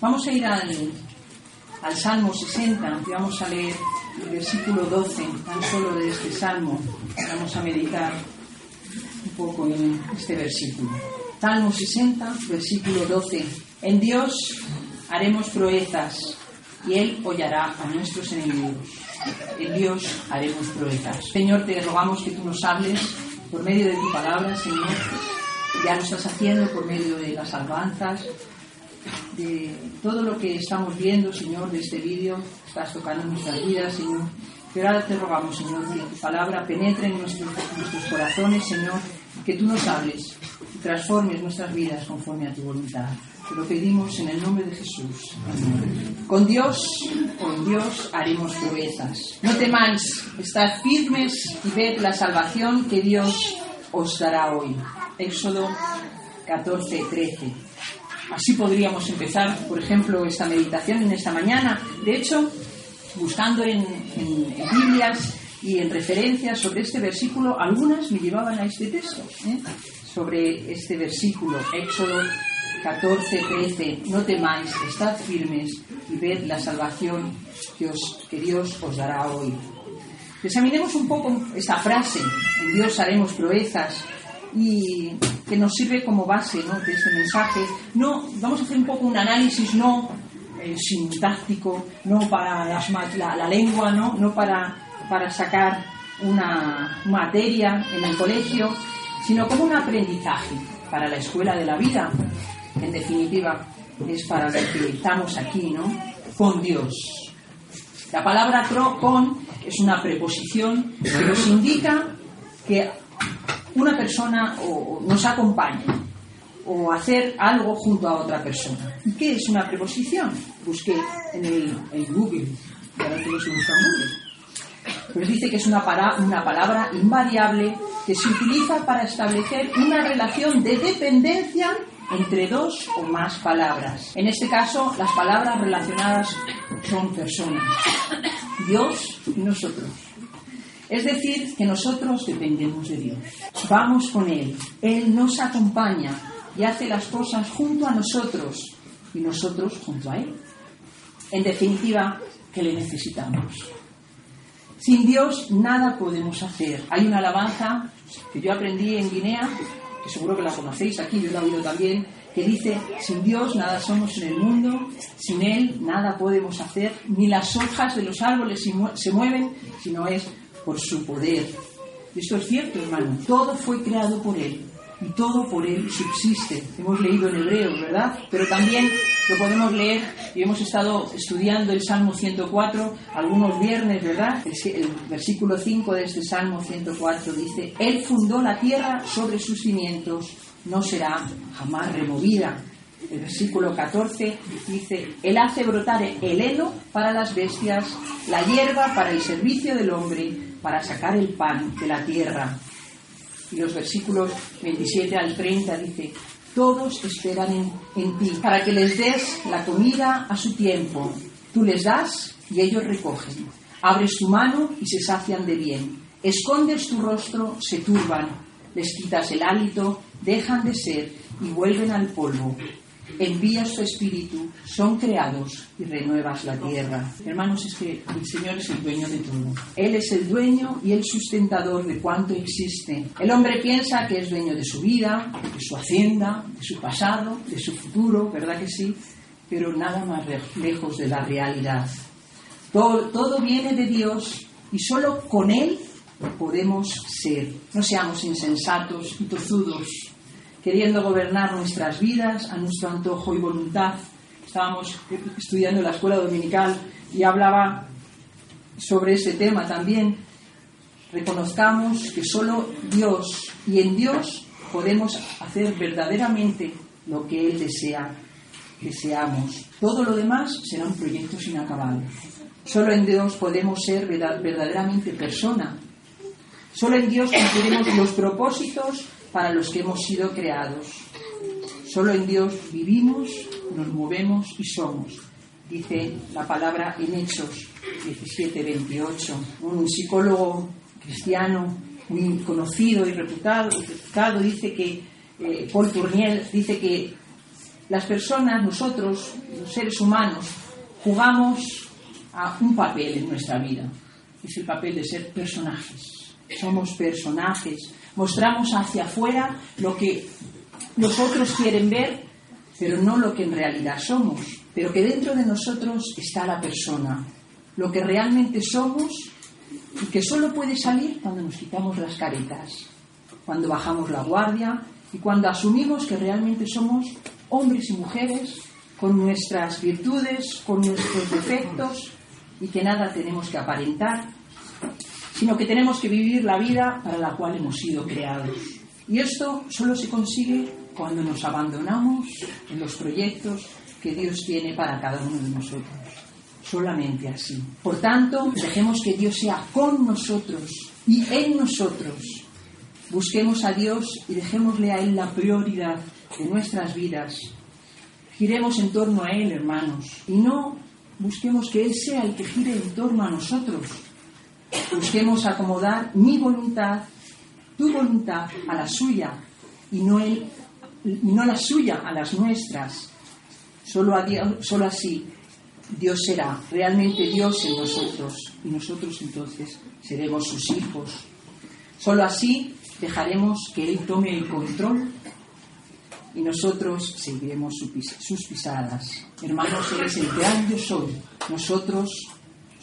Vamos a ir al, al Salmo 60 y vamos a leer el versículo 12, tan solo de este Salmo. Vamos a meditar un poco en este versículo. Salmo 60, versículo 12. En Dios haremos proezas y Él hollará a nuestros enemigos. En Dios haremos proezas. Señor, te rogamos que tú nos hables por medio de tu palabra, Señor. Ya lo estás haciendo por medio de las alabanzas, de todo lo que estamos viendo, Señor, de este vídeo. Estás tocando nuestras vidas, Señor. Pero ahora te rogamos, Señor, que tu palabra penetre en nuestros, corazones, Señor, que tú nos hables y transformes nuestras vidas conforme a tu voluntad. Te lo pedimos en el nombre de Jesús. Con Dios, con Dios haremos proezas. No temáis, estad firmes y ved la salvación que Dios os dará hoy. Éxodo 14, 13. Así podríamos empezar, por ejemplo, esta meditación en esta mañana. De hecho, buscando en, Biblias y en referencias sobre este versículo, algunas me llevaban a este texto, ¿eh? sobre este versículo, Éxodo 14, 13. No temáis, estad firmes y ved la salvación que, que Dios os dará hoy. Examinemos un poco esta frase, en Dios haremos proezas, y que nos sirve como base ¿no? de este mensaje. No, vamos a hacer un poco un análisis no eh, sintáctico, no para la, la, lengua, no, no para, para sacar una materia en el colegio, sino como un aprendizaje para la escuela de la vida. En definitiva, es para lo que estamos aquí, ¿no? Con Dios. La palabra con es una preposición que nos indica que una persona o, nos acompaña o hacer algo junto a otra persona. ¿Y qué es una preposición? Busqué en, el, en Google, para que Google. Pues dice que es una, una palabra invariable que se utiliza para establecer una relación de dependencia entre dos o más palabras. En este caso, las palabras relacionadas son personas, Dios y nosotros. Es decir, que nosotros dependemos de Dios. Vamos con Él. Él nos acompaña y hace las cosas junto a nosotros y nosotros junto a Él. En definitiva, que le necesitamos. Sin Dios nada podemos hacer. Hay una alabanza que yo aprendí en Guinea, que seguro que la conocéis aquí, yo la he oído también, que dice, sin Dios nada somos en el mundo, sin Él nada podemos hacer, ni las hojas de los árboles se mueven, sino es por su poder. Esto es cierto, hermano. Todo fue creado por Él y todo por Él subsiste. Hemos leído en hebreo, ¿verdad? Pero también lo podemos leer y hemos estado estudiando el Salmo 104 algunos viernes, ¿verdad? El, versículo 5 de este Salmo 104 dice, Él fundó la tierra sobre sus cimientos, no será jamás removida. El versículo 14 dice, Él hace brotar el heno para las bestias, la hierba para el servicio del hombre, para sacar el pan de la tierra. Y los versículos 27 al 30 dice, todos esperan en, en, ti, para que les des la comida a su tiempo. Tú les das y ellos recogen. Abres tu mano y se sacian de bien. Escondes tu rostro, se turban. Les quitas el hálito, dejan de ser y vuelven al polvo envías tu espíritu, son creados y renuevas la tierra. Hermanos, es que el Señor es el dueño de todo. Él es el dueño y el sustentador de cuanto existe. El hombre piensa que es dueño de su vida, de su hacienda, de su pasado, de su futuro, ¿verdad que sí? Pero nada más lejos de la realidad. Todo, viene de Dios y solo con Él podemos ser. No seamos insensatos y tozudos queriendo gobernar nuestras vidas a nuestro antojo y voluntad. Estábamos estudiando en la escuela dominical y hablaba sobre ese tema también. Reconozcamos que solo Dios y en Dios podemos hacer verdaderamente lo que Él desea que seamos. Todo lo demás serán proyectos inacabados. Solo en Dios podemos ser verdaderamente persona. Solo en Dios cumpliremos los propósitos para los que hemos sido creados. Solo en Dios vivimos, nos movemos y somos, dice la palabra en Hechos 17, 28. Un psicólogo cristiano muy conocido y reputado, reputado dice que, eh, Paul Tourniel dice que las personas, nosotros, los seres humanos, jugamos a un papel en nuestra vida. Es el papel de ser personajes. Somos personajes. Mostramos hacia afuera lo que los otros quieren ver, pero no lo que en realidad somos. Pero que dentro de nosotros está la persona. Lo que realmente somos y que solo puede salir cuando nos quitamos las caretas, cuando bajamos la guardia y cuando asumimos que realmente somos hombres y mujeres con nuestras virtudes, con nuestros defectos y que nada tenemos que aparentar, sino que tenemos que vivir la vida para la cual hemos sido creados. Y esto solo se consigue cuando nos abandonamos en los proyectos que Dios tiene para cada uno de nosotros. Solamente así. Por tanto, dejemos que Dios sea con nosotros y en nosotros. Busquemos a Dios y dejémosle a Él la prioridad de nuestras vidas. Giremos en torno a Él, hermanos, y no busquemos que Él sea el que gire en torno a nosotros. Busquemos acomodar mi voluntad, tu voluntad, a la suya y no, y no la suya a las nuestras. Solo, así Dios será realmente Dios en nosotros y nosotros entonces seremos sus hijos. Solo así dejaremos que Él tome el control y nosotros seguiremos sus pisadas. Hermanos, Él es el gran yo soy. Nosotros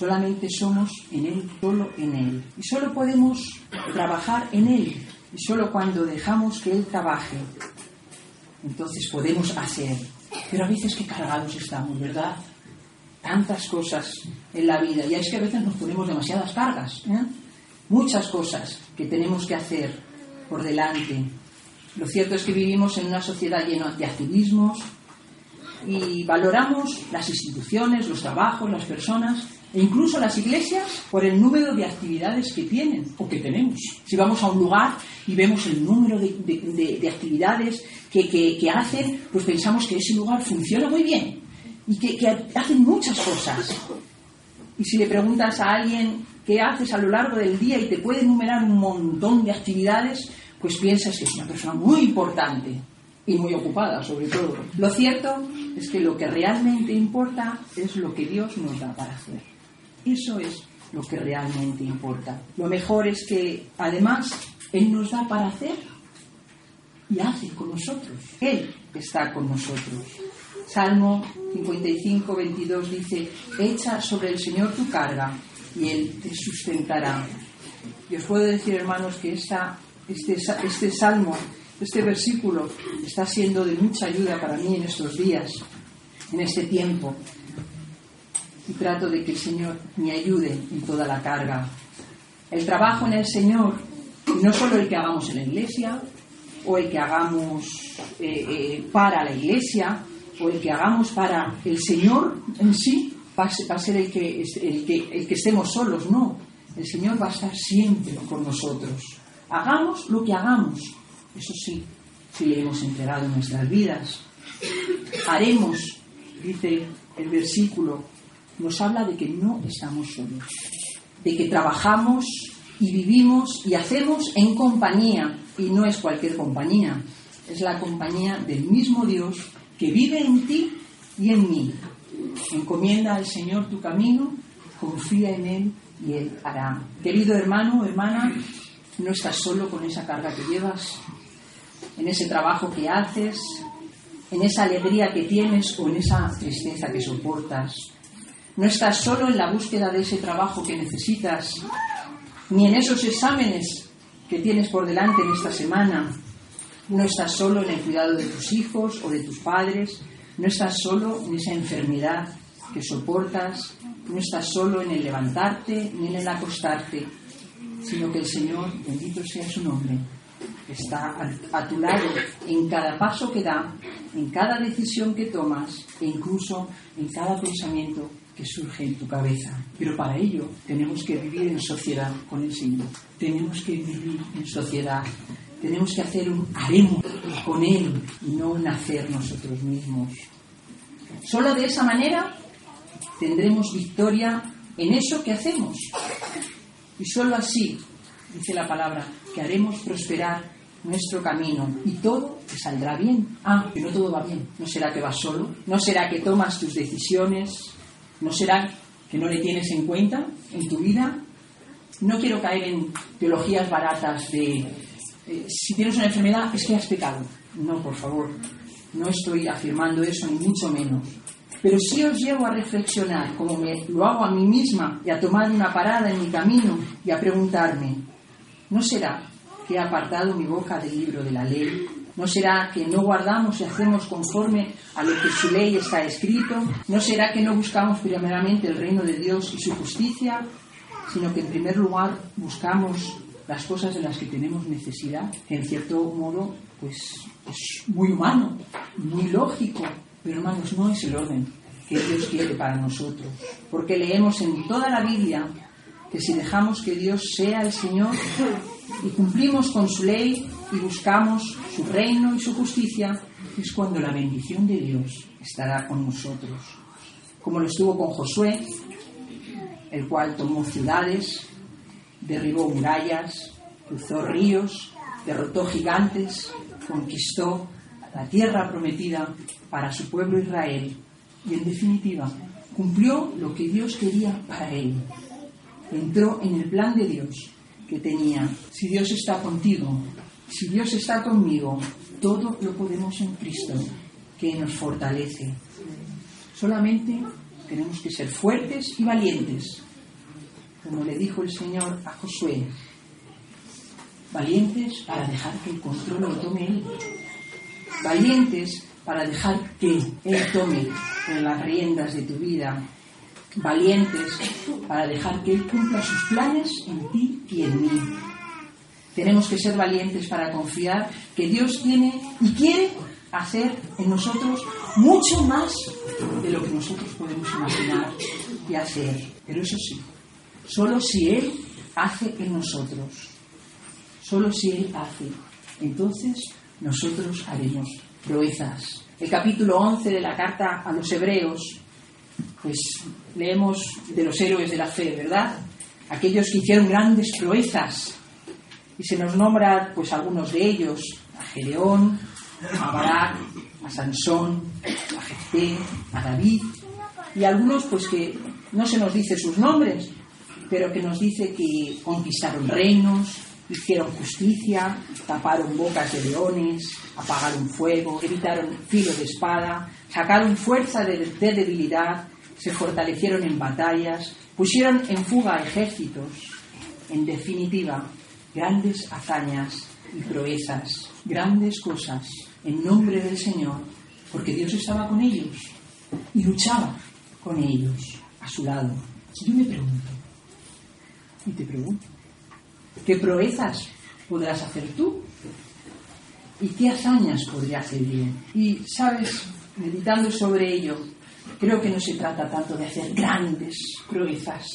solamente somos en Él, solo en Él. Y solo podemos trabajar en Él. Y solo cuando dejamos que Él trabaje, entonces podemos hacer. Pero a veces que cargados estamos, ¿verdad? Tantas cosas en la vida. Y es que a veces nos ponemos demasiadas cargas. ¿eh? Muchas cosas que tenemos que hacer por delante. Lo cierto es que vivimos en una sociedad llena de activismos y valoramos las instituciones, los trabajos, las personas incluso las iglesias por el número de actividades que tienen o que tenemos. Si vamos a un lugar y vemos el número de, actividades que, hacen, pues pensamos que ese lugar funciona muy bien y que, que hacen muchas cosas. Y si le preguntas a alguien qué haces a lo largo del día y te puede enumerar un montón de actividades, pues piensas que es una persona muy importante y muy ocupada, sobre todo. Lo cierto es que lo que realmente importa es lo que Dios nos da para hacer. Eso es lo que realmente importa. Lo mejor es que, además, Él nos da para hacer y hace con nosotros. Él está con nosotros. Salmo 55, 22 dice, echa sobre el Señor tu carga y Él te sustentará. Y os puedo decir, hermanos, que esta este, este salmo, este versículo está siendo de mucha ayuda para mí en estos días, en este tiempo. Y trato de que el Señor me ayude en toda la carga. El trabajo en el Señor, no solo el que hagamos en la iglesia, o el que hagamos eh, eh, para la iglesia, o el que hagamos para el Señor en sí, va a ser el que, el que, el que estemos solos, no. El Señor va a estar siempre con nosotros. Hagamos lo que hagamos, eso sí, si le hemos entregado nuestras vidas. Haremos, dice el versículo, nos habla de que no estamos solos, de que trabajamos y vivimos y hacemos en compañía, y no es cualquier compañía, es la compañía del mismo Dios que vive en ti y en mí. Encomienda al Señor tu camino, confía en Él y Él hará. Querido hermano, hermana, no estás solo con esa carga que llevas, en ese trabajo que haces, en esa alegría que tienes o en esa tristeza que soportas. No estás solo en la búsqueda de ese trabajo que necesitas, ni en esos exámenes que tienes por delante en esta semana. No estás solo en el cuidado de tus hijos o de tus padres. No estás solo en esa enfermedad que soportas. No estás solo en el levantarte ni en el acostarte sino que el Señor, bendito sea su nombre, está a, tu lado en cada paso que da, en cada decisión que tomas e incluso en cada pensamiento surge en tu cabeza. Pero para ello tenemos que vivir en sociedad con el Señor. Tenemos que vivir en sociedad. Tenemos que hacer un haremos con Él y no nacer nosotros mismos. Solo de esa manera tendremos victoria en eso que hacemos. Y solo así, dice la palabra, que haremos prosperar nuestro camino y todo te saldrá bien. Ah, que no todo va bien. ¿No será que vas solo? ¿No será que tomas tus decisiones? ¿No será que no le tienes en cuenta en tu vida? No quiero caer en teologías baratas de eh, si tienes una enfermedad es que has pecado. No, por favor, no estoy afirmando eso, ni mucho menos. Pero sí os llevo a reflexionar, como me, lo hago a mí misma, y a tomar una parada en mi camino y a preguntarme, ¿no será que he apartado mi boca del libro de la ley? ¿No será que no guardamos y hacemos conforme a lo que su ley está escrito? ¿No será que no buscamos primeramente el reino de Dios y su justicia, sino que en primer lugar buscamos las cosas de las que tenemos necesidad, en cierto modo pues es muy humano, muy lógico, pero hermanos, no es el orden que Dios quiere para nosotros, porque leemos en toda la Biblia que si dejamos que Dios sea el Señor y cumplimos con su ley y buscamos su reino y su justicia, es cuando la bendición de Dios estará con nosotros, como lo estuvo con Josué, el cual tomó ciudades, derribó murallas, cruzó ríos, derrotó gigantes, conquistó la tierra prometida para su pueblo Israel y en definitiva cumplió lo que Dios quería para él. Entró en el plan de Dios que tenía. Si Dios está contigo, si Dios está conmigo, todo lo podemos en Cristo que nos fortalece. Solamente tenemos que ser fuertes y valientes como le dijo el Señor a Josué, valientes para dejar que el control lo tome Él, valientes para dejar que Él tome las riendas de tu vida, valientes para dejar que Él cumpla sus planes en ti y en mí. Tenemos que ser valientes para confiar que Dios tiene y quiere hacer en nosotros mucho más de lo que nosotros podemos imaginar y hacer. Pero eso sí, Solo si Él hace en nosotros. Solo si Él hace. Entonces nosotros haremos proezas. El capítulo 11 de la carta a los hebreos, pues leemos de los héroes de la fe, ¿verdad? Aquellos que hicieron grandes proezas. Y se nos nombra pues algunos de ellos, a Gedeón, a Barak, a Sansón, a Jefté, a David, y algunos pues que no se nos dice sus nombres, pero que nos dice que conquistaron reinos, hicieron justicia, taparon bocas de leones, apagaron fuego, evitaron filo de espada, sacaron fuerza de, debilidad, se fortalecieron en batallas, pusieron en fuga ejércitos. En definitiva, grandes hazañas y proezas, grandes cosas en nombre del Señor, porque Dios estaba con ellos y luchaba con ellos a su lado. Yo me pregunto, y te pregunto, ¿qué proezas podrás hacer tú? ¿Y qué hazañas podría hacer bien? Y, sabes, meditando sobre ello, creo que no se trata tanto de hacer grandes proezas,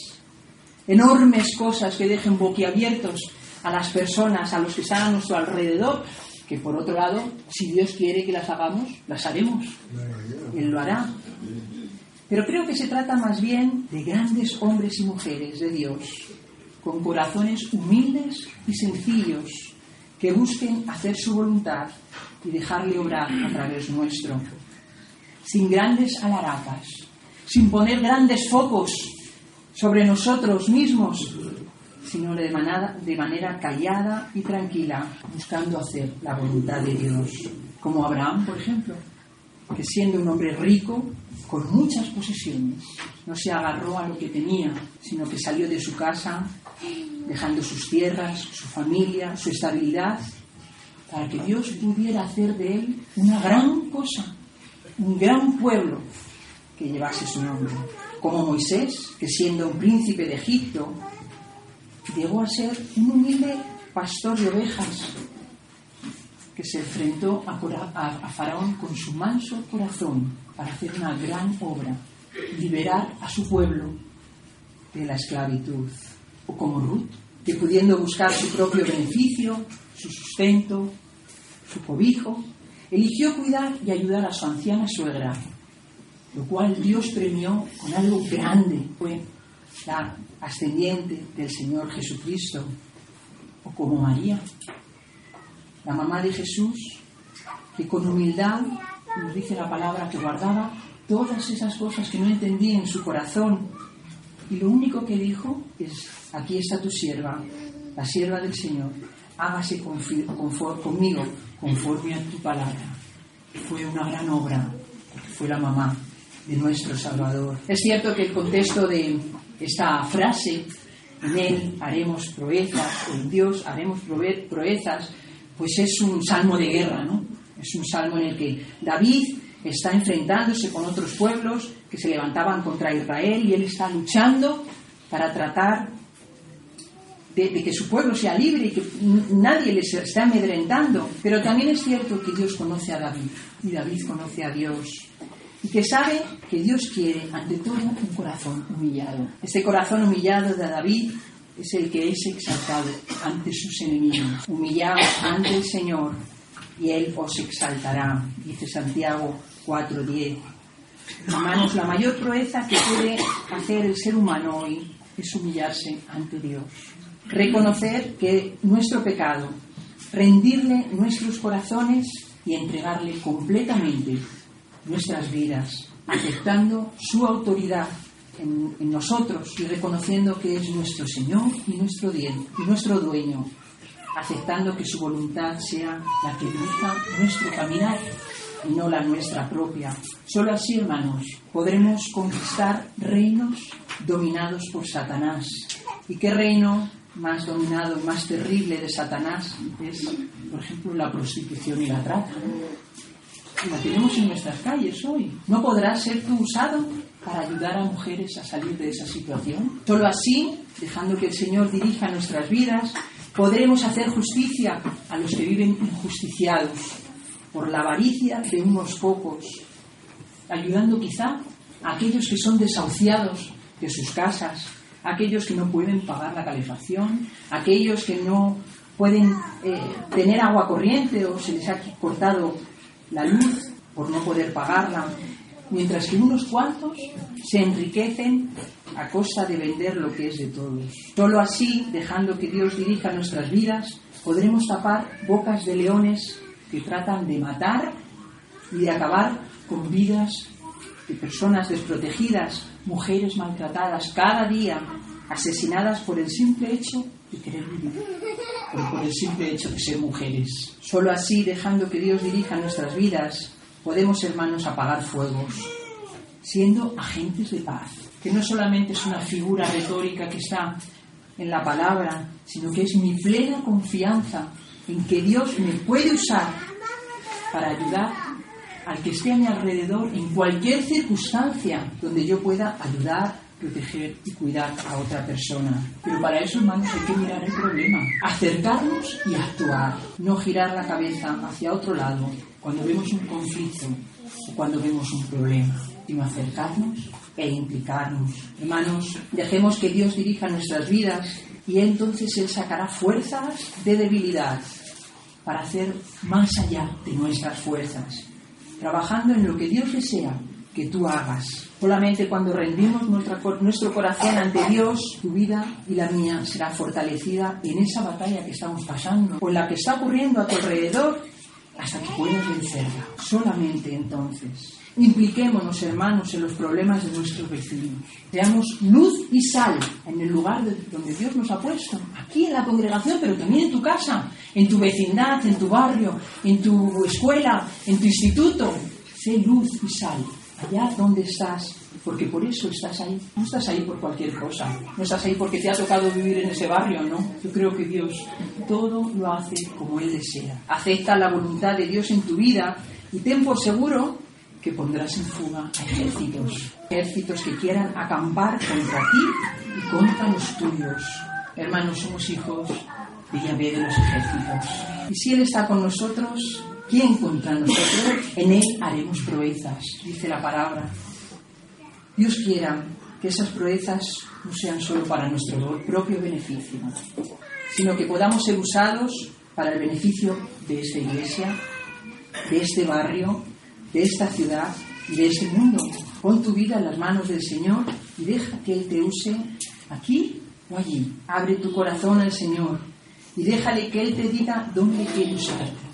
enormes cosas que dejen boquiabiertos a las personas, a los que están a nuestro alrededor, que por otro lado, si Dios quiere que las hagamos, las haremos. Él lo hará. Pero creo que se trata más bien de grandes hombres y mujeres de Dios, con corazones humildes y sencillos que busquen hacer su voluntad y dejarle obrar a través nuestro, sin grandes alarapas, sin poner grandes focos sobre nosotros mismos, sino de manera, de manera callada y tranquila, buscando hacer la voluntad de Dios, como Abraham, por ejemplo, que siendo un hombre rico, con muchas posesiones, no se agarró a lo que tenía, sino que salió de su casa dejando sus tierras, su familia, su estabilidad, para que Dios pudiera hacer de él una gran cosa, un gran pueblo que llevase su nombre. Como Moisés, que siendo un príncipe de Egipto, llegó a ser un humilde pastor de ovejas, que se enfrentó a, Faraón con su manso corazón para hacer una gran obra, liberar a su pueblo de la esclavitud. O como Ruth, que pudiendo buscar su propio beneficio, su sustento, su cobijo, eligió cuidar y ayudar a su anciana suegra, lo cual Dios premió con algo grande, fue la ascendiente del Señor Jesucristo, o como María, la mamá de Jesús, que con humildad, nos dice la palabra, que guardaba todas esas cosas que no entendía en su corazón. Y lo único que dijo es, aquí está tu sierva, la sierva del Señor, hágase conmigo conforme a tu palabra. Fue una gran obra, porque fue la mamá de nuestro Salvador. Es cierto que el contexto de esta frase, en Él haremos proezas, en Dios haremos proezas, pues es un salmo de guerra, ¿no? Es un salmo en el que David está enfrentándose con otros pueblos que se levantaban contra Israel y él está luchando para tratar de, que su pueblo sea libre y que nadie les esté amedrentando. Pero también es cierto que Dios conoce a David y David conoce a Dios y que sabe que Dios quiere ante todo un corazón humillado. Este corazón humillado de David es el que es exaltado ante sus enemigos. Humillados ante el Señor y Él os exaltará, dice Santiago 4.10. Hermanos, la mayor proeza que puede hacer el ser humano hoy es humillarse ante Dios. Reconocer que nuestro pecado, rendirle nuestros corazones y entregarle completamente nuestras vidas, aceptando su autoridad en, nosotros y reconociendo que es nuestro Señor y nuestro, bien, y nuestro dueño, aceptando que su voluntad sea la que dirija nuestro caminar y no la nuestra propia. Solo así, hermanos, podremos conquistar reinos dominados por Satanás. ¿Y qué reino más dominado, más terrible de Satanás es, por ejemplo, la prostitución y la trata? La tenemos en nuestras calles hoy. ¿No podrá ser tú usado para ayudar a mujeres a salir de esa situación? Solo así, dejando que el Señor dirija nuestras vidas, podremos hacer justicia a los que viven injusticiados por la avaricia de unos pocos, ayudando quizá a aquellos que son desahuciados de sus casas, a aquellos que no pueden pagar la calefacción, a aquellos que no pueden eh, tener agua corriente o se les ha cortado la luz por no poder pagarla, mientras que unos cuantos se enriquecen a costa de vender lo que es de todos. Solo así, dejando que Dios dirija nuestras vidas, podremos tapar bocas de leones que tratan de matar y de acabar con vidas de personas desprotegidas, mujeres maltratadas cada día, asesinadas por el simple hecho vivir, o por el simple hecho de ser mujeres. Solo así, dejando que Dios dirija nuestras vidas, podemos, hermanos, apagar fuegos, siendo agentes de paz, que no solamente es una figura retórica que está en la palabra, sino que es mi plena confianza en que Dios me puede usar para ayudar al que esté a mi alrededor en cualquier circunstancia donde yo pueda ayudar, proteger y cuidar a otra persona. Pero para eso, hermanos, hay que mirar el problema, acercarnos y actuar, no girar la cabeza hacia otro lado cuando vemos un conflicto o cuando vemos un problema, sino acercarnos e implicarnos. Hermanos, dejemos que Dios dirija nuestras vidas y entonces Él sacará fuerzas de debilidad para hacer más allá de nuestras fuerzas, trabajando en lo que Dios desea que tú hagas. Solamente cuando rendimos nuestro corazón ante Dios, tu vida y la mía será fortalecida en esa batalla que estamos pasando o en la que está ocurriendo a tu alrededor hasta que puedas vencerla. Solamente entonces Impliquémonos, hermanos, en los problemas de nuestros vecinos. Seamos luz y sal en el lugar donde Dios nos ha puesto, aquí en la congregación, pero también en tu casa, en tu vecindad, en tu barrio, en tu escuela, en tu instituto. Sé luz y sal allá donde estás, porque por eso estás ahí. No estás ahí por cualquier cosa, no estás ahí porque te ha tocado vivir en ese barrio, no. Yo creo que Dios todo lo hace como Él desea. Acepta la voluntad de Dios en tu vida y ten por seguro que pondrás en fuga a ejércitos, ejércitos que quieran acampar contra ti y contra los tuyos. Hermanos, somos hijos de Yahvé de los ejércitos. Y si Él está con nosotros, ¿quién contra nosotros? En Él haremos proezas, dice la palabra. Dios quiera que esas proezas no sean solo para nuestro propio beneficio, sino que podamos ser usados para el beneficio de esta iglesia, de este barrio, de esta ciudad y de este mundo. Pon tu vida en las manos del Señor y deja que Él te use aquí o allí. Abre tu corazón al Señor y déjale que Él te diga dónde quiere usarte.